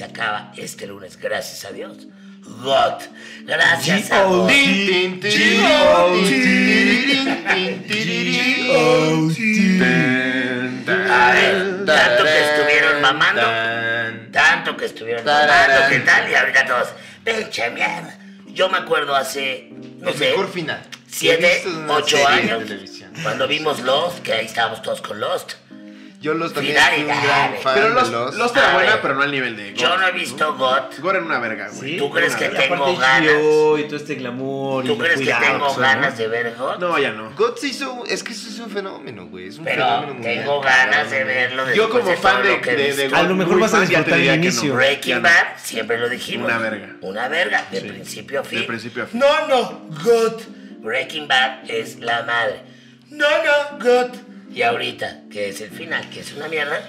se acaba este lunes, gracias a Dios. God, gracias a God. A ver, tanto que estuvieron mamando, tanto que estuvieron mamando, ¿qué tal? Y ahorita todos, pinche mierda. Yo me acuerdo hace, no sé, mejor final. siete, ocho años, cuando vimos Lost, que ahí estábamos todos con Lost. Yo los también fui un y gran fan Pero de los, los. los era buena, ver. pero no al nivel de Yo no he visto God. Gore era una verga, güey. Sí. ¿Tú crees que tengo ganas? Y todo este glamour y ¿Tú crees que tengo o sea, ganas ¿no? de ver God? No, ya no. God se hizo. Es que eso es un fenómeno, güey. Es un Pero fenómeno mundial. tengo ganas de verlo Yo como de fan de, de, de A God, lo mejor vas a disfrutar el inicio. no. Breaking. Bad, siempre lo dijimos. Una verga. Una verga, de Sí. principio a fin. De principio a fin. No, no, God. Breaking Bad es la madre. No, no, God. Y ahorita, que es el final, que es una mierda,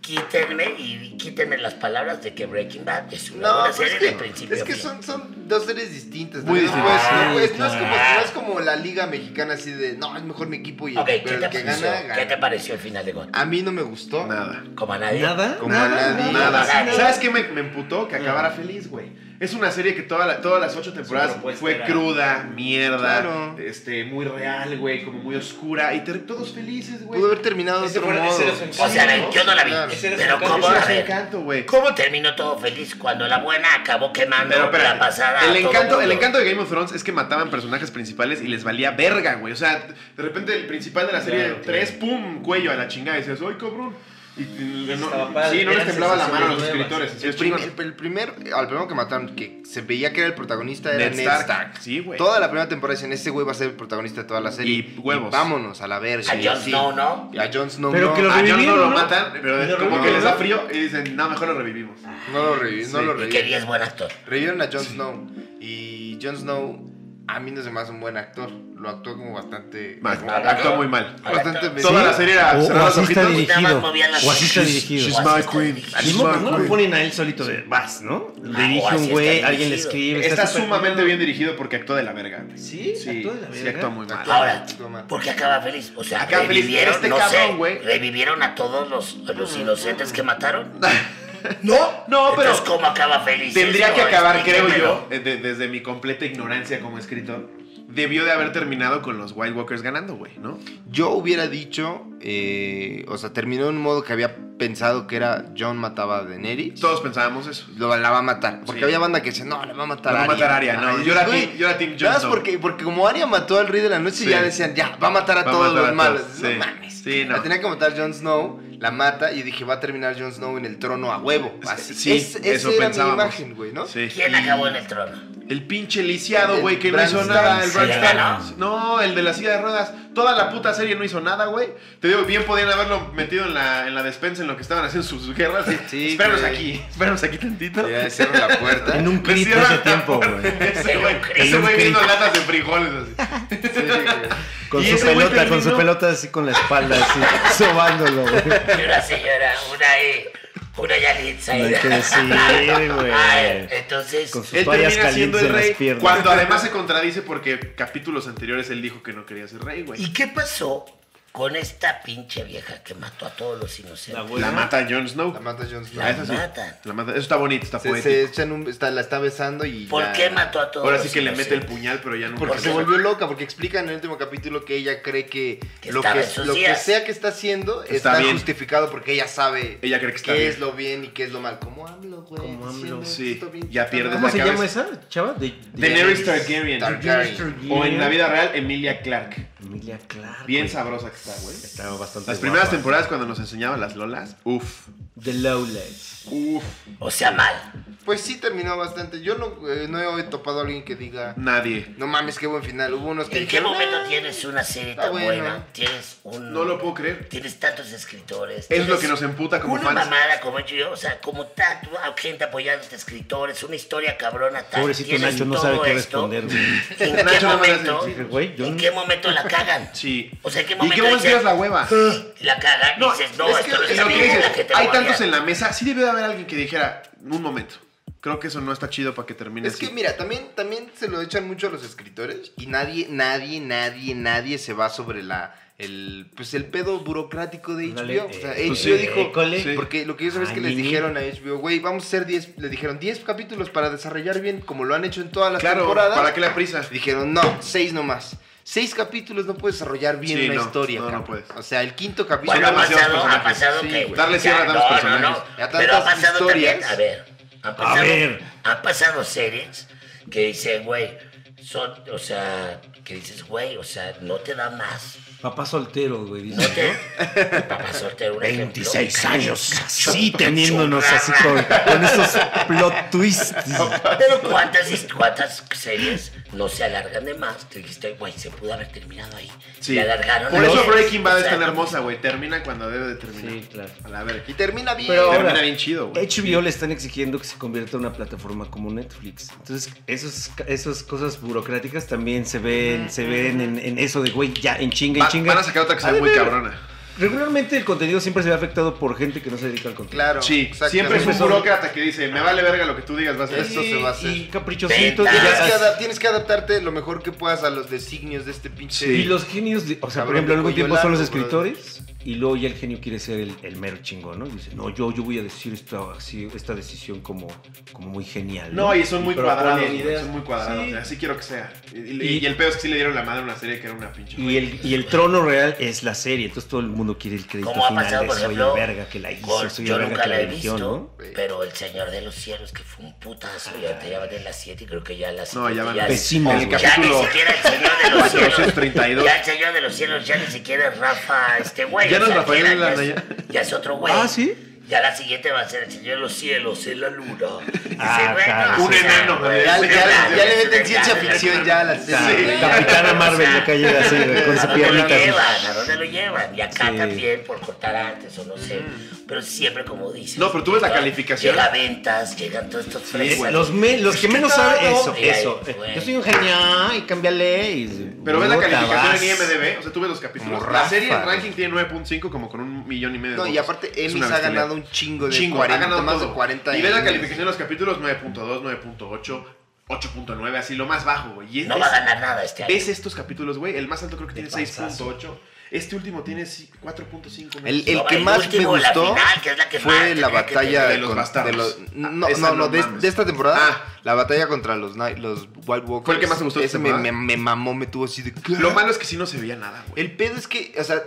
quítenme y quítenme las palabras de que Breaking Bad es una No, buena pues serie es que, de principio es que son, son dos series distintas. Muy No no es como, claro. no es como la liga mexicana así de, no, es mejor mi equipo y Ok, ¿qué pero te, el que pareció? gana, ¿Qué te gana. pareció el final de God? A mí no me gustó. Nada. Como a nadie. ¿Nada? Como a nadie. Nada. Nada. ¿Sabes qué me, me emputó? Que acabara feliz, güey. Es una serie que toda la- todas las ocho temporadas fue era- cruda, mierda, Claro. este, muy real, güey, como muy oscura. Y todos felices, güey. Pudo haber terminado de otro modo. O sea, yo no la vi. Claro. Pero ¿cómo? Encanto, güey. ¿Cómo terminó todo feliz cuando la buena acabó quemando Pero la pasada? el encanto, el encanto de Game of Thrones es que mataban personajes principales y les valía verga, güey. O sea, de repente el principal de la serie Claro, 3, pum, cuello a la chingada. Y decías, ¡ay, cabrón! Y, y- no, sí, no les temblaba la mano a los escritores. El, es prim- chingón. el primer, al primero que mataron, que se veía que era el protagonista, era Ned Stark. Stark. Sí, güey. Toda la primera temporada decían, ese güey va a ser el protagonista de toda la serie. Y huevos. vámonos a la verga. A Jon. Snow, ¿no? Y a Jon Snow Pero no. que lo A Jon lo ¿no? matan, pero como que les da frío y dicen, no, mejor lo revivimos. No lo revivieron, no Y revivieron. querías buen actor. Revivieron a Jon Snow. Y Jon Snow, a mí no se me hace un buen actor. Lo actuó como bastante. Mal, como- actuó muy mal. Bastante Toda la serie era O, o así está dirigido. O así está dirigido. She's my está queen. no, lo ponen a él solito de vas, ¿no? Dirige o así un está güey, alguien le escribe. Está súper sumamente bien dirigido porque actuó de la verga. Sí, Sí, actuó de la sí verga. actuó muy mal. Ahora. ¿por qué acaba feliz? O sea, Acaba feliz. revivieron, Este no cabrón, sé, güey. revivieron a todos los, los inocentes que mataron. No, No, pero Entonces, ¿cómo acaba feliz? tendría esto? que acabar, creo yo, de- desde mi completa ignorancia como escritor, debió de haber terminado con los Wild Walkers ganando, güey, ¿no? Yo hubiera dicho, eh, o sea, terminó de un modo que había pensado que era John mataba a Daenerys. Todos pensábamos eso. Lo, la va a matar. Porque Sí. había banda que decía, no, la va a matar La va a matar Arya, no, yo era güey, team- yo era team más Snow. porque, porque como Arya mató al rey de la noche, Sí. ya decían, ya, va a matar a Va a todos matar los a malos. todos, No sí. mames. Sí, no. La tenía que matar Jon Snow, la mata y dije, va a terminar Jon Snow en el trono a huevo. Así. Sí, Es- esa eso era pensábamos. mi imagen, güey, ¿no? Sí. ¿Quién acabó en el trono? El pinche lisiado, güey, que no hizo nada. El ¿Se Bran le Stark. ganó? No, el de la silla de ruedas. Toda la puta serie no hizo nada, güey. Te digo, bien podían haberlo metido en la, en la despensa en lo que estaban haciendo sus guerras. y, Sí, espéranos güey. aquí, espéranos aquí tantito. Ya cierra la puerta. En un clip ese tiempo, güey. Ese güey, ese viendo latas de frijoles así. Sí, güey. Con su pelota, con su pelota así con la espalda, así, sobándolo, güey. Y una señora, una ahí, una Yalitza. No hay que decir, güey. Ay, entonces, Con sus Él toallas termina siendo calientes el en las rey. piernas. Cuando además se contradice porque capítulos anteriores él dijo que no quería ser rey, güey. ¿y qué pasó con esta pinche vieja que mató a todos los inocentes? La. La mata Jon Snow. La mata Jon Snow. Esa sí. matan. La mata. Eso está bonito, está Se, poético. se echan un, está, la está besando y. ¿Por ya- qué mató a todos Ahora sí que le mete el puñal, pero ya no. Porque ¿Por se volvió loca, porque explican en el último capítulo que ella cree que, Que lo, que, lo sea que está haciendo Está justificado porque ella sabe Ella cree que está qué bien. es lo bien y qué es lo mal. Como AMLO, güey. Diciendo, AMLO. Sí, "Esto bien, ya pierdes mal". ¿Cómo la se llama esa chava? De, Daenerys Targaryen. Targaryen. O en la vida real, Emilia Clark. Emilia Clark. Bien sabrosa que está, güey. Estaba bastante Las primeras guapa. temporadas cuando nos enseñaban las lolas, uff, The Lowlands. uff, O sea, mal. Pues sí terminó bastante. Yo no, eh, no he topado a alguien que diga, nadie. no mames, qué buen final. Hubo unos que ¿En qué momento "Ah". tienes una serie tan bueno. buena? Tienes un... No lo puedo creer. Tienes tantos escritores. Es lo que nos emputa como una fans. mamada como he hecho yo, o sea, como tanto gente apoyando a escritores, una historia cabrona tal. Pobrecito Nacho no sabe qué responder. ¿En qué Nacho no me momento? ¿En no- qué momento la cagan? Sí. O sea, ¿en qué ¿Y momento qué momento tiras la hueva? La cagan No, y dices, no, es esto que no es lo que dices, Hay tantos en la mesa. Sí debe de haber alguien que dijera, un momento. Creo que eso no está chido para que termine Es así. que mira, también, también se lo echan mucho a los escritores y nadie, nadie, nadie, nadie se va sobre la el pues el pedo burocrático de HBO. O sea, eh, HBO pues sí, dijo. Sí. porque lo que yo sabes es que Ay, les dijeron a HBO, güey, vamos a hacer 10, le dijeron 10 capítulos para desarrollar bien como lo han hecho en todas las Claro, temporadas. ¿para qué la prisa? Dijeron, no, 6 nomás. Seis capítulos no puedes desarrollar bien Sí, una no, historia, no, puedes. O sea, el quinto capítulo. Bueno, ha pasado, ha pasado Sí, que. güey. Darle cierre a tantos personajes. no. Ya Pero ha pasado historias. también. A ver. Ha pasado, ver. Han pasado series que dicen, güey, son, o sea, que dices, güey, o sea, no te da más. Papá soltero, güey. No dice, te. Papá soltero, un ejemplo. 26 años así teniéndonos así con, con esos plot twists. Pero ¿cuántas, cuántas series no se alargan de más? Te dijiste, güey, se pudo haber terminado ahí. Sí. Le alargaron. Por eso. Breaking Bad O es tan hermosa, güey. Termina cuando debe de terminar. Sí, claro. A la verga. Y termina bien. Pero Termina ahora, bien chido, güey. HBO le están exigiendo que se convierta en una plataforma como Netflix. Entonces, esos, esas cosas burocráticas también se ven, se ven en, en eso de, güey, ya, en chinga, Va- en chinga. van a sacar otra que sea muy cabrona. Regularmente el contenido siempre se ve afectado por gente que no se dedica al contenido. Claro. Sí, exactamente. siempre es un burócrata que dice, me vale verga lo que tú digas, vas a hacer. Esto se va a hacer. Y caprichositos. Tienes que, adap- tienes que adaptarte lo mejor que puedas a los designios de este pinche. Y los genios, de- o sea, por ejemplo, algún tiempo son los escritores y luego ya el genio quiere ser el, el mero chingón, ¿no? Y dice, no, yo, yo voy a decir esta, así, esta decisión como, como muy genial. No, y son muy Pero cuadrados, ponen güey, ideas. son muy cuadrados. Sí. Así quiero que sea. Y, y- Y- y el pedo es que sí le dieron la madre a una serie que era una pinche. Y el, y el trono real es la serie, entonces todo el mundo quiere el crédito Como ha final pasado, de por soy ejemplo, el verga que la hizo, con- soy yo el verga nunca que la la he dirigió, visto, ¿no? pero El Señor de los Cielos, que fue un putazo, ahorita ya van en las 7 y creo que ya las No, ya van ya, pésimos, en el güey. ya ni capítulo siquiera El Señor de los Cielos. 432. Ya El Señor de los Cielos, ya ni siquiera Rafa, este güey. Ya Rafael ya, es, ya. es otro güey. Ah, ¿sí? Ya la siguiente va a ser El Señor de los Cielos en la luna. Ah, claro, un enano, güey, Ya, le meten ciencia ficción ya a la Sí. Capitana Marvel ya llega así, con ¿A su dónde lo piernita. así. llevan? ¿A dónde lo llevan? Y acá Sí. también por cortar antes o no sé. Pero siempre como dices. No, pero tú ves la calificación. Llega ventas, llegan todos estos fresas. Los, me- los que menos saben eso, ahí, eso. Yo soy un genio y cámbiale. Y, Pero ves la calificación vas. en IMDB, o sea, tú ves los capítulos. Como La Rafa, serie en ranking tiene 9.5 como con un millón y medio de No, y aparte una ha ganado un chingo de Chingo, 40, ha ganado más todo. de 40 Y ves la calificación de los capítulos 9.2, 9.8, 8.9, así lo más bajo, güey. Es- No va a ganar nada este año. ¿Ves estos capítulos, güey? El más alto creo que tiene panzazo. 6.8. Este último tiene sí, 4.5. El, el No, que el más último, me la gustó final, que es la que más fue la batalla. De los con- bastardos. los- no, Esa no, no no, de, de esta temporada. Ah. La batalla contra los, los White Walkers. ¿Fue el que más te gustó Ese me, me, me mamó, me tuvo así de. Lo malo es que sí no se veía nada, güey. El pedo es que, o sea,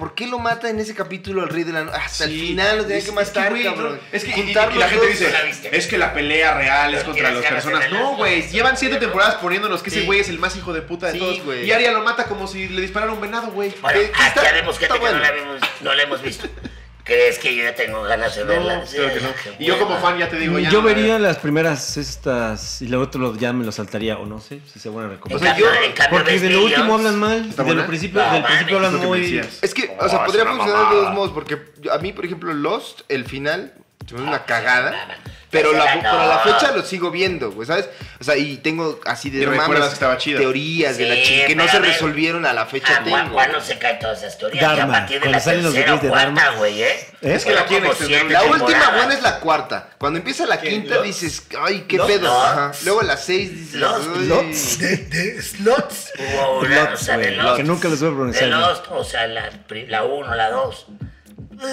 ¿por qué lo mata en ese capítulo al rey de la noche? Hasta el final lo tenía Es- que matar, güey, cabrón. no, Es que y- y, Juntar y la gente dice, es que la pelea real es contra las que personas. No, güey, llevan siete ¿no? temporadas poniéndonos que ese güey es el más hijo de puta de Sí, todos. güey. Y Arya lo mata como si le disparara un venado, güey. Bueno, Eh, aquí está- ya vemos gente está que no, la vemos, no la hemos visto. ¿Crees que yo ya tengo ganas de verla? Sí, creo que no. Y yo como fan ya te digo, ya Yo no la vería veo. las primeras estas y lo otro ya me lo saltaría o no sé si se van a En recomendar. sea, cambio- yo- en cambio Porque ves de lo último hablan mal, ¿Está de lo principio, No, del principio mames, hablan lo que me muy decías. Es que, Oh, o sea, es podría funcionar de dos modos, porque a mí, por ejemplo, Lost, el final, se me hace una cagada. Pero, la, No. pero a la fecha lo sigo viendo, güey, ¿sabes? O sea, y tengo así de mames, teorías de la Sí, que no se ver. resolvieron a la fecha Ah, tengo. ¿Cuándo se caen todas esas teorías? Ya Dharma, a partir de cuando la salen los tercera videos de Dharma. güey, ¿eh? Es que la siete La última buena es la cuarta. Cuando empieza la quinta Lost? dices, ay, qué Lost, pedo. Lost. Ajá. Luego la seis dices, Lost, "Ay". Lost. De, de slots. Una, o Lots, sea, de Lost. que nunca les voy a De pronunciar. Lost, o sea, la, la 1, la 2.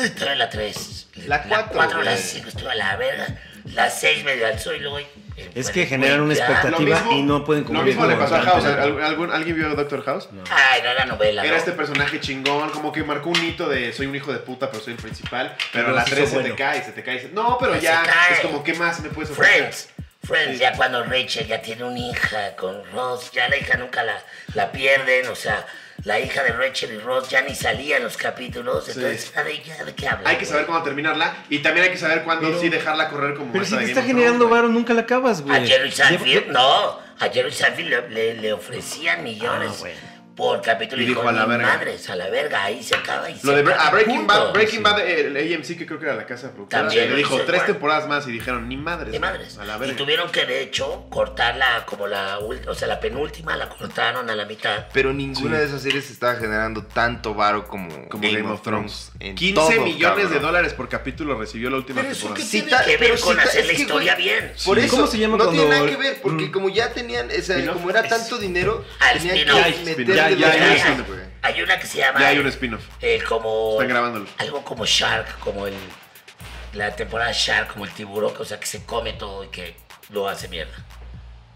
Estuve en la 3. La cuatro, 4, la güey. 5, estuve a la verga. La 6 me alzó y luego. eh, Es bueno, que generan una expectativa. y no pueden Lo cumplir mismo le pasó a lo House. anterior. ¿Al- algún- ¿Alguien vio Doctor House? Ay, era la novela. Era ¿no? este personaje chingón, como que marcó un hito de soy un hijo de puta, pero soy el principal. Pero Pero la sí 3 hizo se te cae, se te cae. se- No, pero ya es como, ¿qué más me puedes ofrecer? Friends. Friends, ya cuando Rachel ya tiene una hija con Ross, ya la hija nunca la, la pierden, o sea, la hija de Rachel y Ross ya ni salía en los capítulos, entonces, ¿ya ¿de, ya de qué hablan? Hay que saber cuándo terminarla y también hay que saber cuándo Pero- sí dejarla correr como Pero esta si te está generando varo, nunca la acabas, güey. A Jerry Seinfeld, no, a Jerry Seinfeld le, le, le ofrecían millones Ah. Por capítulo Y y dijo, dijo, a la "Ni verga". madres, a la verga, ahí se acaba y Lo se de acaba, a Breaking punto. Bad, Breaking Sí. Bad, el AMC, que creo que era la casa productora, También le dijo tres temporadas más y dijeron, ni madres. Ni madres. A la Y verga. tuvieron que, de hecho, cortarla como la última, o sea, la penúltima la cortaron a la mitad. Pero ninguna Sí. de esas series estaba generando tanto varo como, Como Game, of Thrones. en 15 todo, millones de dólares por capítulo recibió la última Pero eso temporada. Sí, tiene que ver pero con hacer es la que, historia güey, bien. Por eso, ¿Cómo se llama no cuando tiene nada que ver, porque Mm. como ya tenían, esa, Spin-off. como era tanto dinero, Ah, tenían que Spin-off. Ya, ya. Hay una que se llama. Ya hay un spin-off. El como. Están grabándolo. Algo como Shark, como el. La temporada Shark, como el tiburón, o sea, que se come todo y que lo hace mierda.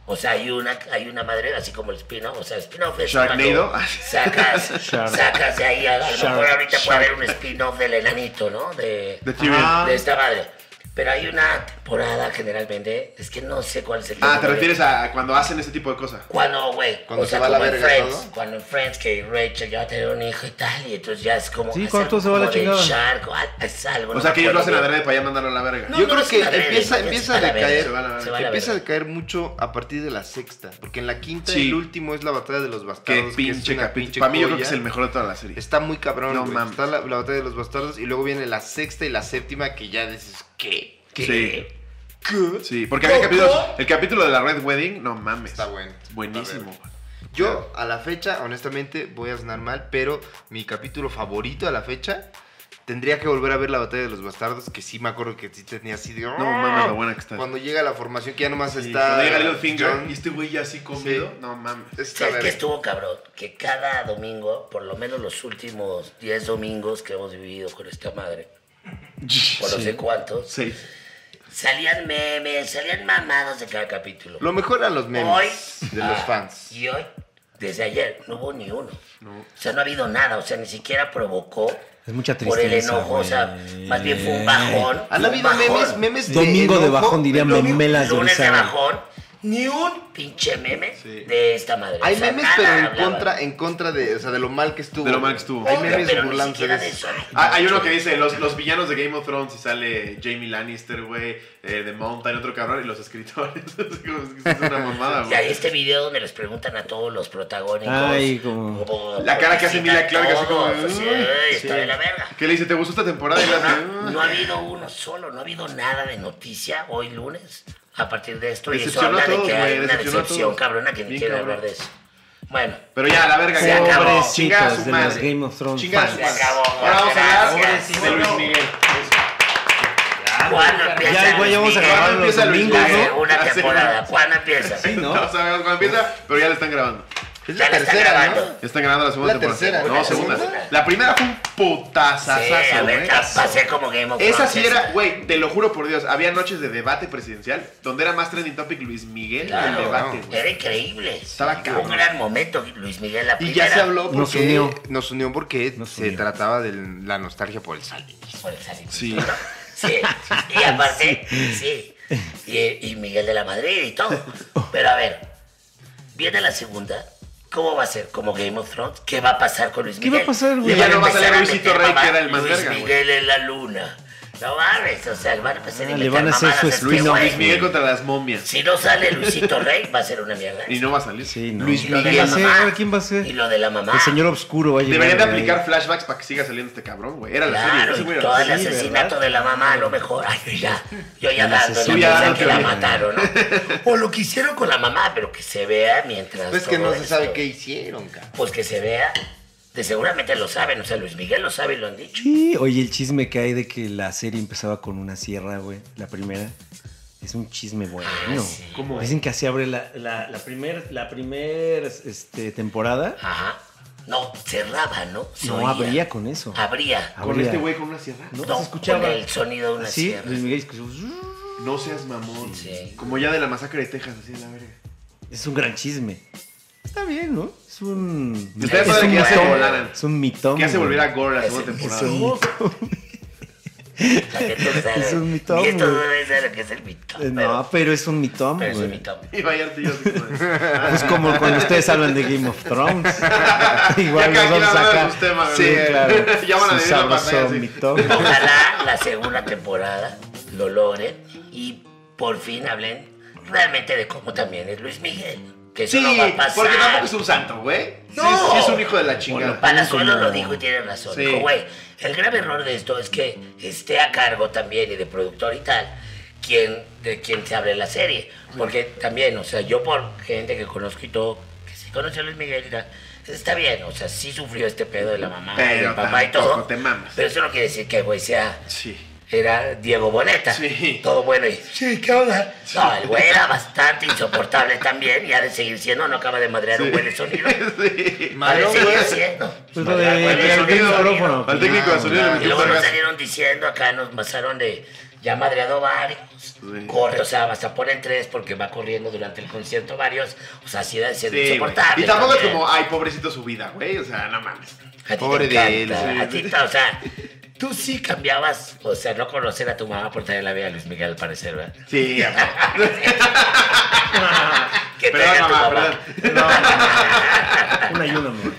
O sea, hay una, hay una madre, así como el spin-off. O sea, el spin-off es. Sharknado. Sacas, sacas de ahí. A lo mejor Shark. ahorita puede haber un spin-off del enanito, ¿no? De, De Tyrion. Ah. de esta madre. Pero hay una temporada generalmente. Es que no sé cuál es el Ah, ¿te refieres a cuando hacen ese tipo de cosas? Cuando, güey, Cuando o sea, se va a la verga Friends, todo. cuando en Friends que Rachel ya tiene un hijo y tal, y entonces ya es como... Sí, algo se va a la chingada. Shark, o al- es algo, O no sea, que ellos lo hacen adrede para ya mandarlo a la verga. No, Yo no creo que empieza, empieza se a va decaer. se va a se va Empieza a decaer mucho a partir de la sexta. Porque en la quinta Sí. el último es la batalla de los Qué bastardos. que es pinche capítulo. pinche Para mí yo creo que es el mejor de toda la serie. Está muy cabrón. No mames. Está la, la batalla de los bastardos. Y luego viene la sexta y la séptima que ya dices, ¿qué? ¿Qué? Sí. ¿Qué? Sí, porque había capítulos. El capítulo de la Red Wedding, no mames. Está bueno. Buenísimo. Yo, a la fecha, honestamente, voy a sonar mal, pero mi capítulo favorito a la fecha tendría que volver a ver la batalla de los bastardos, que sí me acuerdo que sí tenía así de. No mames, lo buena que está. Cuando llega la formación, que ya nomás Sí, está. Cuando llega Littlefinger John, y este güey ya así comido. Sí. No mames. está ¿Sabes qué estuvo cabrón? Que cada domingo, por lo menos los últimos 10 domingos que hemos vivido con esta madre, por no sé cuántos, Sí. salían memes, salían mamados de cada capítulo. Lo mejor eran los memes Hoy, de los ah, fans. Y hoy, desde ayer, no hubo ni uno. No. O sea, no ha habido nada, o sea, ni siquiera provocó Es mucha por el enojo, o sea, más bien fue un bajón. Han habido bajón. memes, memes de. Domingo de bajón, diría domingo- memelas de Lunes de Orizaba. bajón, ni un pinche meme Sí. de esta madre. Hay O sea, memes, pero en hablaba. contra, en contra de, o sea, de lo mal que estuvo. De lo mal que estuvo. Hay memes pero ni burlándose de eso. Ah, hay uno que dice, los, los villanos de Game of Thrones y sale Jamie Lannister, güey, eh, de Mountain, otro cabrón, y los escritores. es una mamada, Y hay güey. este video donde les preguntan a todos los protagónicos. Ay, como- La cara que hace Emilia Clarke, así como, "Mm". "Ay, Sí. está de la verga. ¿Qué le dice? ¿Te gustó esta temporada? No, no ha habido uno solo, no ha habido nada de noticia hoy lunes a partir de esto. Y eso habla de todos, que güey, hay una decepción cabrona que ni quiere cabrón. hablar de eso. Bueno, Pero ya, la verga, Se ya. acabó. Chinga a su de madre. Game of Thrones Chinga su. Se acabó. Ahora vamos a hablar Gracias. de Luis Miguel. ¿cuándo empieza? Ya, güey, ya vamos a grabar los domingos? ¿no? sí. temporada, ¿cuándo empieza? Sí, ¿no? No sabemos cuándo empieza, pero ya le están grabando. Es la tercera. ¿no? Ya están grabando la segunda La temporada. tercera. No, ¿La segunda. segunda? La primera fue un putazazazo, Sí, a ver, güey. pasé como Game of Esa sí era, güey, te lo juro por Dios, había noches de debate presidencial donde era más trending topic Luis Miguel que el Claro, debate, güey. Era increíble. Estaba cabrón. un gran momento, Luis Miguel la Y primera. ya se habló porque Nos unió. nos unió porque Nos se trataba de la nostalgia por el sal. Por el salinito, Sí. Sí. Y aparte, sí. Y, y Miguel de la Madrid y todo. Pero a ver, viene la segunda. ¿Cómo va a ser? ¿Como Game of Thrones? ¿Qué va a pasar con Luis ¿Qué Miguel? va a pasar, güey? Le Ya no va a salir Luisito Rey, que era el más Luis verga, güey. Miguel en la luna. No mames, o sea, van a empezar a Ah, le van a hacer su este. Luis Miguel contra las momias. Si no sale Luisito Rey, va a ser una mierda. Y no va a salir. Sí, no. Luis Y lo de ¿Quién la va a ser? mamá. ¿Quién va a ser? Y lo de la mamá. El señor oscuro va a. Deberían de aplicar flashbacks para que siga saliendo este cabrón, güey. Era la Claro, serie. y güey era todo la el serie. Asesinato ¿verdad? de la mamá, a lo mejor. Ay, yo ya, yo ya dando la no que la. O lo que hicieron con la mamá, pero que se vea mientras. Pues que no se sabe qué hicieron, cabrón. Pues que se vea. De seguramente lo saben, o sea, Luis Miguel lo sabe y lo han dicho. Sí, oye, el chisme que hay de que la serie empezaba con una sierra, güey. La primera. Es un chisme bueno. Ah, sí. ¿Cómo? Dicen que así abre la, la, la primer, la primer este, temporada. Ajá. No, cerraba, ¿no? Se No oía. abría con eso. Abría. Con Abría. este güey con una sierra. No, No, se escuchaba. con el sonido de una Sí, sierra. Luis Miguel escuchó, No seas mamón. Sí. Como ya de la masacre de Texas, así en la verga. Es un gran chisme. Está bien, ¿no? Es un. Es padre un que ya se volaran. Es un mitón. Que ya se volviera gore la Es- segunda es temporada. un- no sabe. Es un mitón, Y esto no debe ser lo que es el mitón. Eh, pero- No, pero es un mitón, pero es un mitón. Y Vallarta y yo así como Es cuando ustedes hablan de Game of Thrones. Igual de acá. sus temas, Sí, claro. Ya van a la pantalla mitón. Ojalá la segunda temporada lo logren y por fin hablen realmente de cómo también es Luis Miguel. Que eso Sí, no va a pasar. porque tampoco es un santo, güey. Sí, No. sí es un hijo de la chingada. Palazuelo como- lo dijo y tiene razón. Sí. Dijo, güey, el grave error de esto es que esté a cargo también y de productor y tal, quien, de quien se abre la serie. Porque también, o sea, yo por gente que conozco y todo, que sí conoce a Luis Miguel y tal, está bien, o sea, sí sufrió este pedo de la mamá del papá y todo. tampoco te mamas. Pero eso no quiere decir que, güey, sea Sí. Era Diego Boneta. Sí. Todo bueno y. Sí, ¿qué onda? No, el güey era bastante insoportable también y ha de seguir siendo, no acaba de madrear un buen sonido. Sí. Ha de seguir siendo. Pues lo de- de sonido. sonido, al técnico de sonido. Y luego nos salieron diciendo acá, nos pasaron de. Ya ha madreado varios. Sí. Corre, o sea, hasta ponen tres porque va corriendo durante el concierto varios. O sea, sí debe ser insoportable. Y tampoco es como, ay, pobrecito su vida, güey. O sea, no mames. Pobre te de él, a ti o sea, tú sí cambiabas, o sea, no conocer a tu mamá por traer la vida a Luis Miguel, al parecer, ¿verdad? Sí, ya. Que Perdón, tu mamá, mamá. perdón. Una ayuda, amor.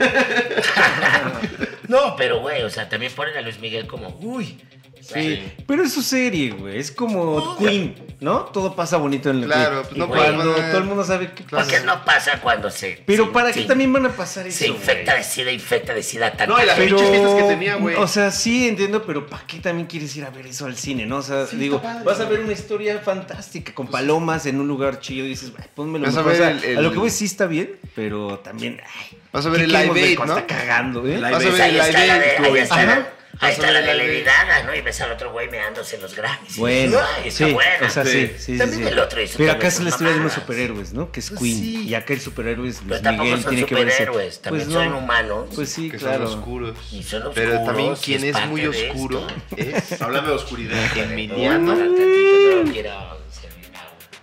No, pero güey, o sea, también ponen a Luis Miguel como, uy. Sí, pero es su serie, güey. Es como Queen, ¿no? Todo pasa bonito en el Claro, pues no cuando pasa- todo el mundo sabe que ¿Por qué no pasa cuando se. Pero se- ¿para se- qué también van a pasar eso? Se infecta güey? de sida, infecta de sida No, y la gente. pinches fiestas que tenía, güey. O sea, sí entiendo, pero ¿para qué también quieres ir a ver eso al cine, no? O sea, digo, vas a ver una historia fantástica con palomas en un lugar chido y dices, "Ay, pónmelo Vas a mejor". O ver sea, el- a lo que voy sí está bien, pero también. ay, Vas a ver ¿qué el Live Aid, ¿no? está cagando, ¿eh? Vas a Pues ver el Live Aid, ahí está, la- de Lady. Gaga, ¿no? Y ves al otro güey meándose en los Grammys. Bueno, Ay, está sí, buena. o sea, sí, Sí. También sí. el otro hizo Pero también acá es sus la historia de unos mamadas. superhéroes, ¿no? Que es Pues Queen. sí. Y acá el superhéroe es Pero Luis Miguel, son tiene que verse. superhéroes, también Pues son no. humanos. Pues sí, Que claro. son oscuros. Y son Pero oscuros, también y quien es muy oscuro es Hablando de oscuridad. Emiliano.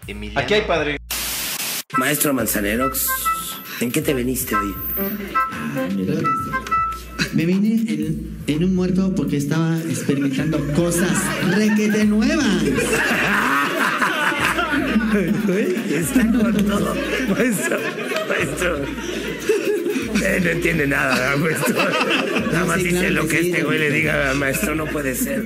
Emiliano. Aquí hay padre. Maestro Manzanerox, ¿en qué te viniste hoy? Me vine en, en un muerto porque estaba experimentando cosas requete nuevas. Está corto. Maestro, maestro. Eh, no entiende nada, maestro. Nada más Sí, dice claro lo que que sí, este güey le diga, maestro, no puede ser.